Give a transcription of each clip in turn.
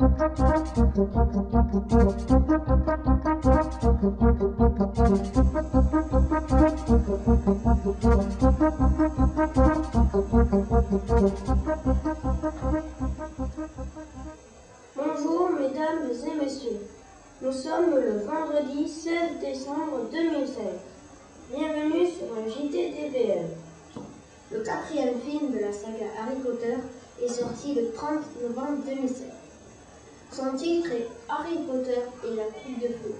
Bonjour mesdames et messieurs. Nous sommes le vendredi 16 décembre 2016. Bienvenue sur un JT DBL. Le quatrième film de la saga Harry Potter est sorti le 30 novembre 2016. Son titre est Harry Potter et la coupe de feu.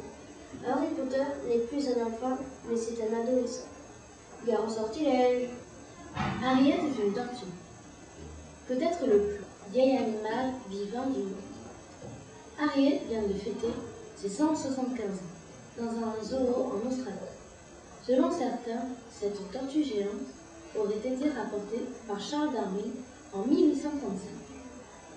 Harry Potter n'est plus un enfant, mais c'est un adolescent. Gare au sortilège. Harriet est une tortue. Peut-être le plus vieil animal vivant du monde. Harriet vient de fêter ses 175 ans dans un zoo en Australie. Selon certains, cette tortue géante aurait été rapportée par Charles Darwin en 1835.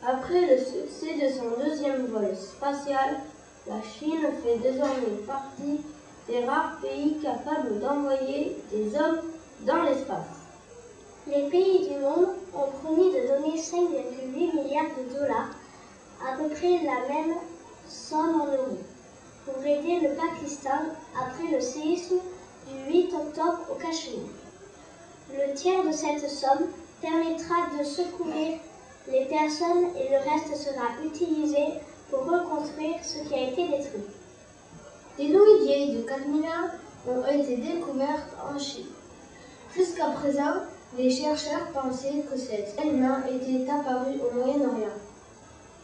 Après le succès de son deuxième vol spatial, la Chine fait désormais partie des rares pays capables d'envoyer des hommes dans l'espace. Les pays du monde ont promis de donner 5,8 milliards de dollars, à peu près la même somme en euros, pour aider le Pakistan après le séisme du 8 octobre au Cachemire. Le tiers de cette somme permettra de secourir les personnes et le reste sera utilisé pour reconstruire ce qui a été détruit. Des nouilles vieilles de 4000 ans ont été découvertes en Chine. Jusqu'à présent, les chercheurs pensaient que cet aliment était apparu au Moyen-Orient.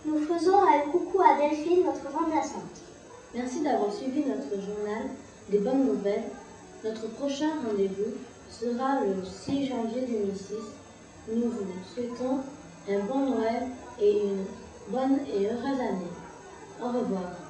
Nous faisons un coucou à Delphine, notre remplaçante. Merci d'avoir suivi notre journal des bonnes nouvelles. Notre prochain rendez-vous sera le 6 janvier 2006. Nous vous souhaitons un bon Noël et une bonne et heureuse année. Au revoir.